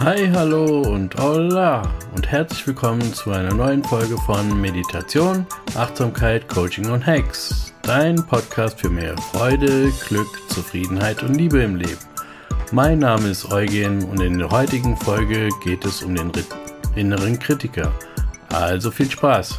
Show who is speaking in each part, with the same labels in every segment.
Speaker 1: Hi, hallo und hola und herzlich willkommen zu einer neuen Folge von Meditation, Achtsamkeit, Coaching und Hacks. Dein Podcast für mehr Freude, Glück, Zufriedenheit und Liebe im Leben. Mein Name ist Eugen und in der heutigen Folge geht es um den inneren Kritiker. Also viel Spaß!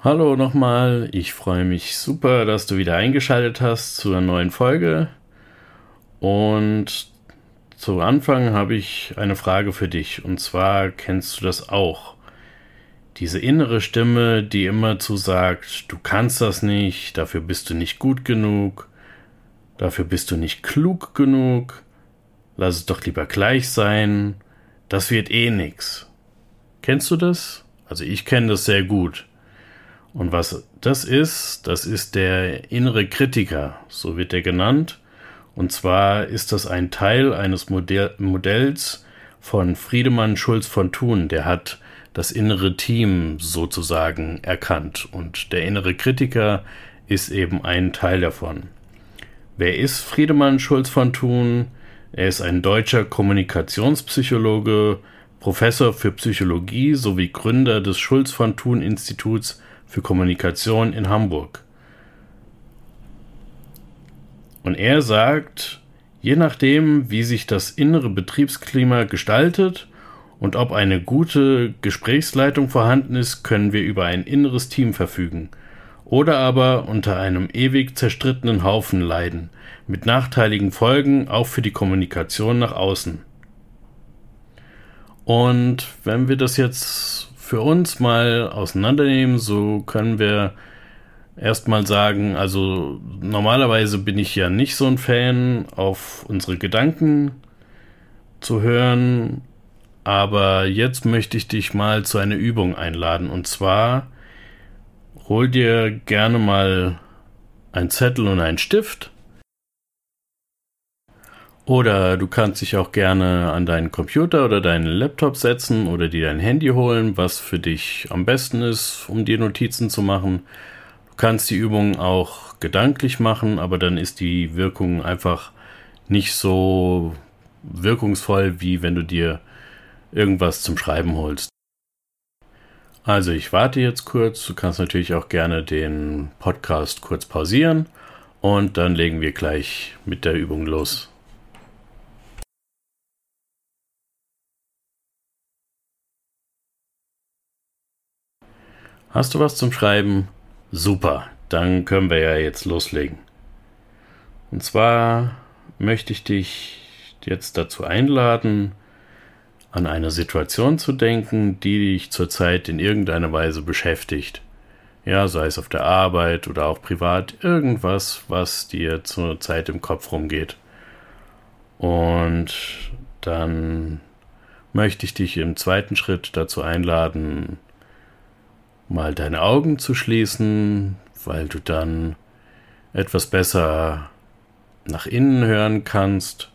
Speaker 1: Hallo nochmal, ich freue mich super, dass du wieder eingeschaltet hast zu einer neuen Folge. Und zu Anfang habe ich eine Frage für dich. Und zwar kennst du das auch. Diese innere Stimme, die immer zu sagt, du kannst das nicht, dafür bist du nicht gut genug, dafür bist du nicht klug genug, lass es doch lieber gleich sein, das wird eh nix. Kennst du das? Also ich kenne das sehr gut. Und was das ist, das ist der innere Kritiker, so wird er genannt. Und zwar ist das ein Teil eines Modell Modells von Friedemann Schulz von Thun. Der hat das innere Team sozusagen erkannt. Und der innere Kritiker ist eben ein Teil davon. Wer ist Friedemann Schulz von Thun? Er ist ein deutscher Kommunikationspsychologe, Professor für Psychologie sowie Gründer des Schulz von Thun Instituts für Kommunikation in Hamburg. Und er sagt, je nachdem, wie sich das innere Betriebsklima gestaltet und ob eine gute Gesprächsleitung vorhanden ist, können wir über ein inneres Team verfügen oder aber unter einem ewig zerstrittenen Haufen leiden, mit nachteiligen Folgen auch für die Kommunikation nach außen. Und wenn wir das jetzt für uns mal auseinandernehmen, so können wir erstmal sagen, also normalerweise bin ich ja nicht so ein Fan, auf unsere Gedanken zu hören, aber jetzt möchte ich dich mal zu einer Übung einladen und zwar hol dir gerne mal ein Zettel und einen Stift oder du kannst dich auch gerne an deinen Computer oder deinen Laptop setzen oder dir dein Handy holen, was für dich am besten ist, um dir Notizen zu machen. Kannst die Übung auch gedanklich machen, aber dann ist die Wirkung einfach nicht so wirkungsvoll, wie wenn du dir irgendwas zum Schreiben holst. Also ich warte jetzt kurz. Du kannst natürlich auch gerne den Podcast kurz pausieren und dann legen wir gleich mit der Übung los. Hast du was zum Schreiben? Super, dann können wir ja jetzt loslegen. Und zwar möchte ich dich jetzt dazu einladen, an eine Situation zu denken, die dich zurzeit in irgendeiner Weise beschäftigt. Ja, sei es auf der Arbeit oder auch privat, irgendwas, was dir zurzeit im Kopf rumgeht. Und dann möchte ich dich im zweiten Schritt dazu einladen, mal deine Augen zu schließen, weil du dann etwas besser nach innen hören kannst.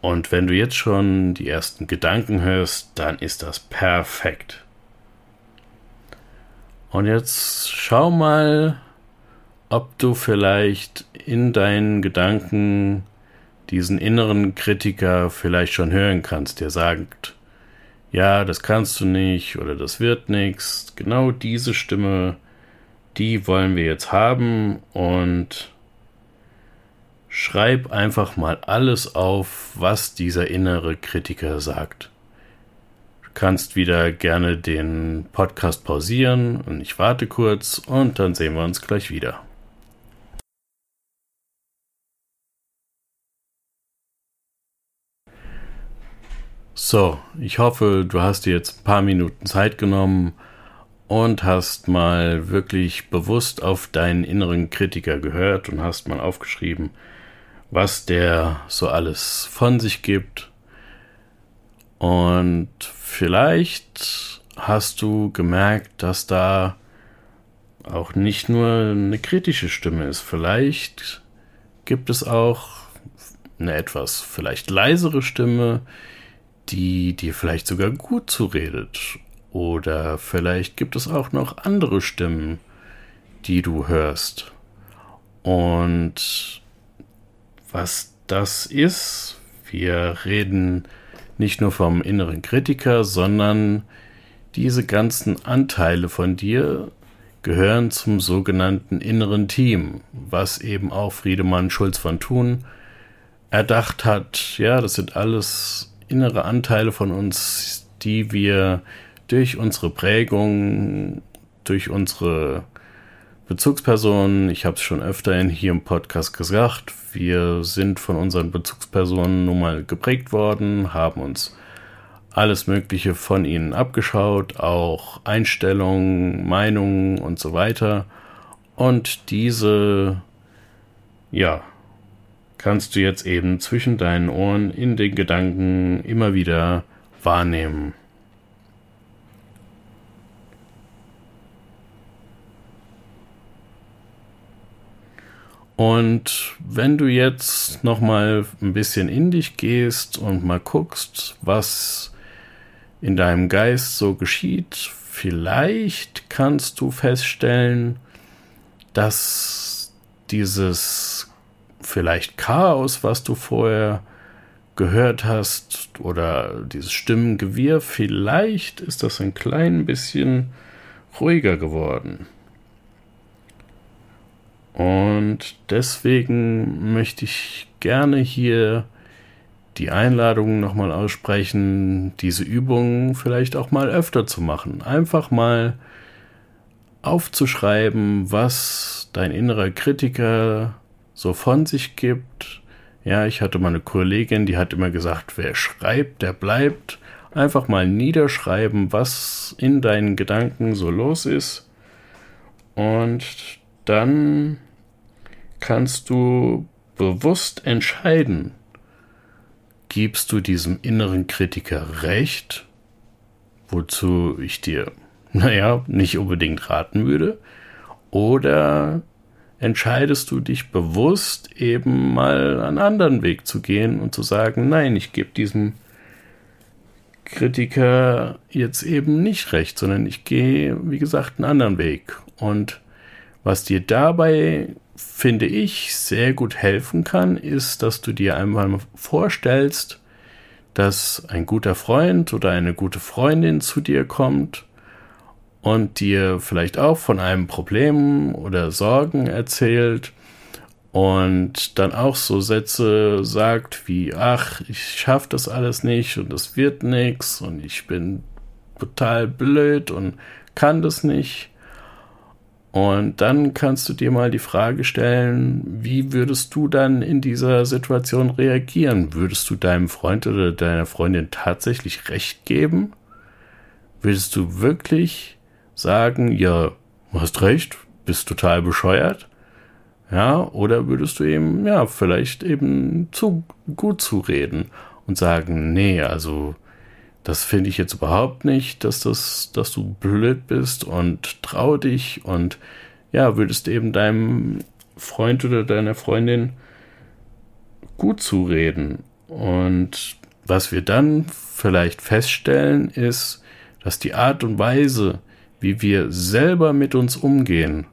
Speaker 1: Und wenn du jetzt schon die ersten Gedanken hörst, dann ist das perfekt. Und jetzt schau mal, ob du vielleicht in deinen Gedanken diesen inneren Kritiker vielleicht schon hören kannst, der sagt, ja, das kannst du nicht oder das wird nichts. Genau diese Stimme, die wollen wir jetzt haben und schreib einfach mal alles auf, was dieser innere Kritiker sagt. Du kannst wieder gerne den Podcast pausieren und ich warte kurz und dann sehen wir uns gleich wieder. So, ich hoffe, du hast dir jetzt ein paar Minuten Zeit genommen und hast mal wirklich bewusst auf deinen inneren Kritiker gehört und hast mal aufgeschrieben, was der so alles von sich gibt. Und vielleicht hast du gemerkt, dass da auch nicht nur eine kritische Stimme ist. Vielleicht gibt es auch eine etwas vielleicht leisere Stimme, die dir vielleicht sogar gut zuredet. Oder vielleicht gibt es auch noch andere Stimmen, die du hörst. Und was das ist, Wir reden nicht nur vom inneren Kritiker, sondern diese ganzen Anteile von dir gehören zum sogenannten inneren Team, was eben auch Friedemann Schulz von Thun erdacht hat. Ja, das sind alles innere Anteile von uns, die wir durch unsere Prägung, durch unsere Bezugspersonen, ich habe es schon öfter hier im Podcast gesagt, wir sind von unseren Bezugspersonen nun mal geprägt worden, haben uns alles Mögliche von ihnen abgeschaut, auch Einstellungen, Meinungen und so weiter. Und diese, ja, kannst du jetzt eben zwischen deinen Ohren in den Gedanken immer wieder wahrnehmen. Und wenn du jetzt noch mal ein bisschen in dich gehst und mal guckst, was in deinem Geist so geschieht, vielleicht kannst du feststellen, dass dieses vielleicht Chaos, was du vorher gehört hast, oder dieses Stimmengewirr, vielleicht ist das ein klein bisschen ruhiger geworden. Und deswegen möchte ich gerne hier die Einladung nochmal aussprechen, diese Übung vielleicht auch mal öfter zu machen. Einfach mal aufzuschreiben, was dein innerer Kritiker so von sich gibt. Ja, ich hatte mal eine Kollegin, die hat immer gesagt, wer schreibt, der bleibt. Einfach mal niederschreiben, was in deinen Gedanken so los ist. Und dann kannst du bewusst entscheiden, gibst du diesem inneren Kritiker recht, wozu ich dir, naja, nicht unbedingt raten würde, oder entscheidest du dich bewusst eben mal einen anderen Weg zu gehen und zu sagen, nein, ich gebe diesem Kritiker jetzt eben nicht recht, sondern ich gehe, wie gesagt, einen anderen Weg. Und was dir dabei finde ich, sehr gut helfen kann, ist, dass du dir einmal vorstellst, dass ein guter Freund oder eine gute Freundin zu dir kommt und dir vielleicht auch von einem Problem oder Sorgen erzählt und dann auch so Sätze sagt wie, ach, ich schaffe das alles nicht und das wird nichts und ich bin total blöd und kann das nicht. Und dann kannst du dir mal die Frage stellen, wie würdest du dann in dieser Situation reagieren? Würdest du deinem Freund oder deiner Freundin tatsächlich recht geben? Würdest du wirklich sagen, ja, du hast recht, bist total bescheuert? Ja, oder würdest du eben, ja, vielleicht eben zu gut zureden und sagen, nee, also das finde ich jetzt überhaupt nicht, dass das, dass du blöd bist und trau dich und ja, würdest eben deinem Freund oder deiner Freundin gut zureden. Und was wir dann vielleicht feststellen, ist, dass die Art und Weise, wie wir selber mit uns umgehen,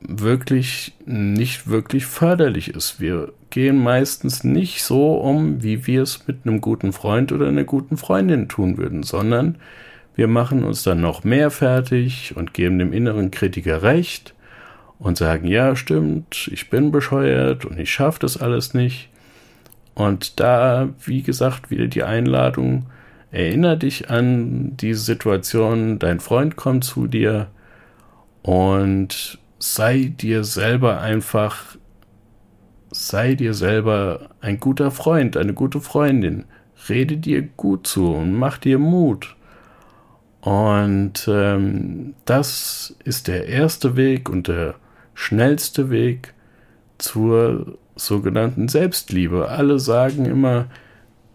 Speaker 1: wirklich nicht wirklich förderlich ist. Wir gehen meistens nicht so um, wie wir es mit einem guten Freund oder einer guten Freundin tun würden, sondern wir machen uns dann noch mehr fertig und geben dem inneren Kritiker recht und sagen, ja, stimmt, ich bin bescheuert und ich schaffe das alles nicht. Und da, wie gesagt, wieder die Einladung, erinnere dich an diese Situation, dein Freund kommt zu dir und sei dir selber einfach, sei dir selber ein guter Freund, eine gute Freundin. Rede dir gut zu und mach dir Mut. Und ähm, das ist der erste Weg und der schnellste Weg zur sogenannten Selbstliebe. Alle sagen immer,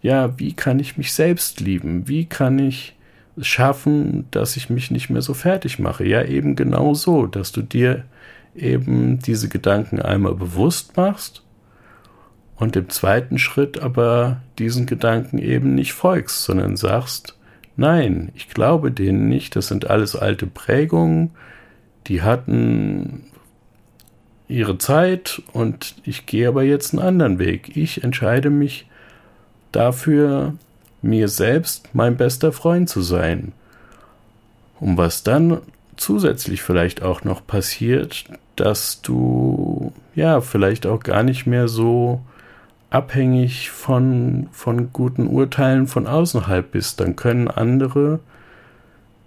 Speaker 1: ja, wie kann ich mich selbst lieben? Wie kann ich es schaffen, dass ich mich nicht mehr so fertig mache? Ja, eben genau so, dass du dir eben diese Gedanken einmal bewusst machst und im zweiten Schritt aber diesen Gedanken eben nicht folgst, sondern sagst, nein, ich glaube denen nicht, das sind alles alte Prägungen, die hatten ihre Zeit und ich gehe aber jetzt einen anderen Weg. Ich entscheide mich dafür, mir selbst mein bester Freund zu sein. Und was dann zusätzlich vielleicht auch noch passiert, dass du ja vielleicht auch gar nicht mehr so abhängig von, von guten Urteilen von außerhalb bist. Dann können andere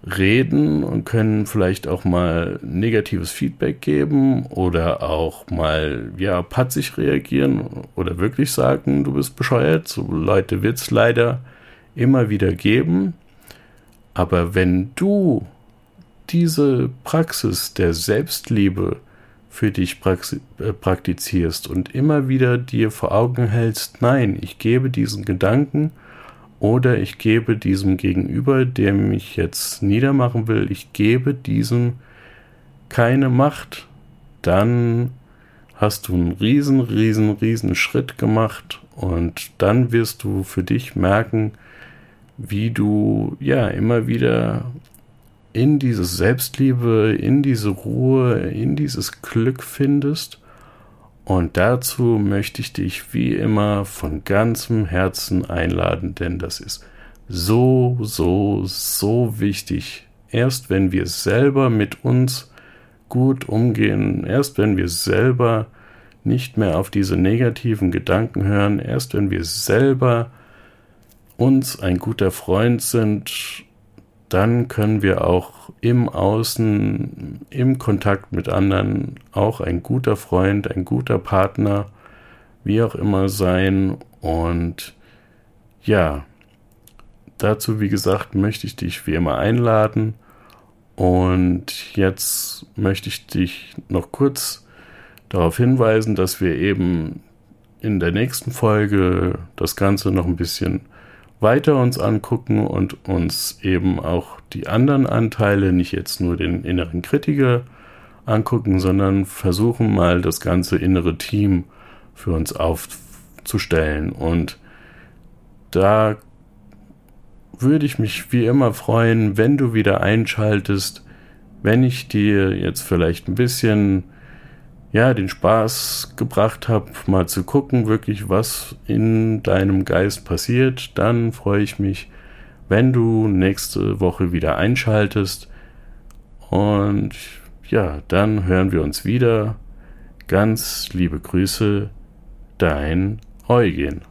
Speaker 1: reden und können vielleicht auch mal negatives Feedback geben oder auch mal, ja, patzig reagieren oder wirklich sagen, du bist bescheuert. So Leute wird es leider immer wieder geben. Aber wenn du diese Praxis der Selbstliebe für dich äh, praktizierst und immer wieder dir vor Augen hältst, nein, ich gebe diesen Gedanken oder ich gebe diesem Gegenüber, der mich jetzt niedermachen will, ich gebe diesem keine Macht, dann hast du einen riesen, riesen, riesen Schritt gemacht und dann wirst du für dich merken, wie du ja immer wieder in diese Selbstliebe, in diese Ruhe, in dieses Glück findest. Und dazu möchte ich dich wie immer von ganzem Herzen einladen, denn das ist so, so, so wichtig. Erst wenn wir selber mit uns gut umgehen, erst wenn wir selber nicht mehr auf diese negativen Gedanken hören, erst wenn wir selber uns ein guter Freund sind dann können wir auch im Außen, im Kontakt mit anderen auch ein guter Freund, ein guter Partner, wie auch immer sein. Und ja, dazu, wie gesagt, möchte ich dich wie immer einladen. Und jetzt möchte ich dich noch kurz darauf hinweisen, dass wir eben in der nächsten Folge das Ganze noch ein bisschen weiter uns angucken und uns eben auch die anderen Anteile, nicht jetzt nur den inneren Kritiker angucken, sondern versuchen mal das ganze innere Team für uns aufzustellen. Und da würde ich mich wie immer freuen, wenn du wieder einschaltest, wenn ich dir jetzt vielleicht ein bisschen ja, den Spaß gebracht habe, mal zu gucken, wirklich, was in deinem Geist passiert, dann freue ich mich, wenn du nächste Woche wieder einschaltest. Und ja, dann hören wir uns wieder. Ganz liebe Grüße, dein Eugen.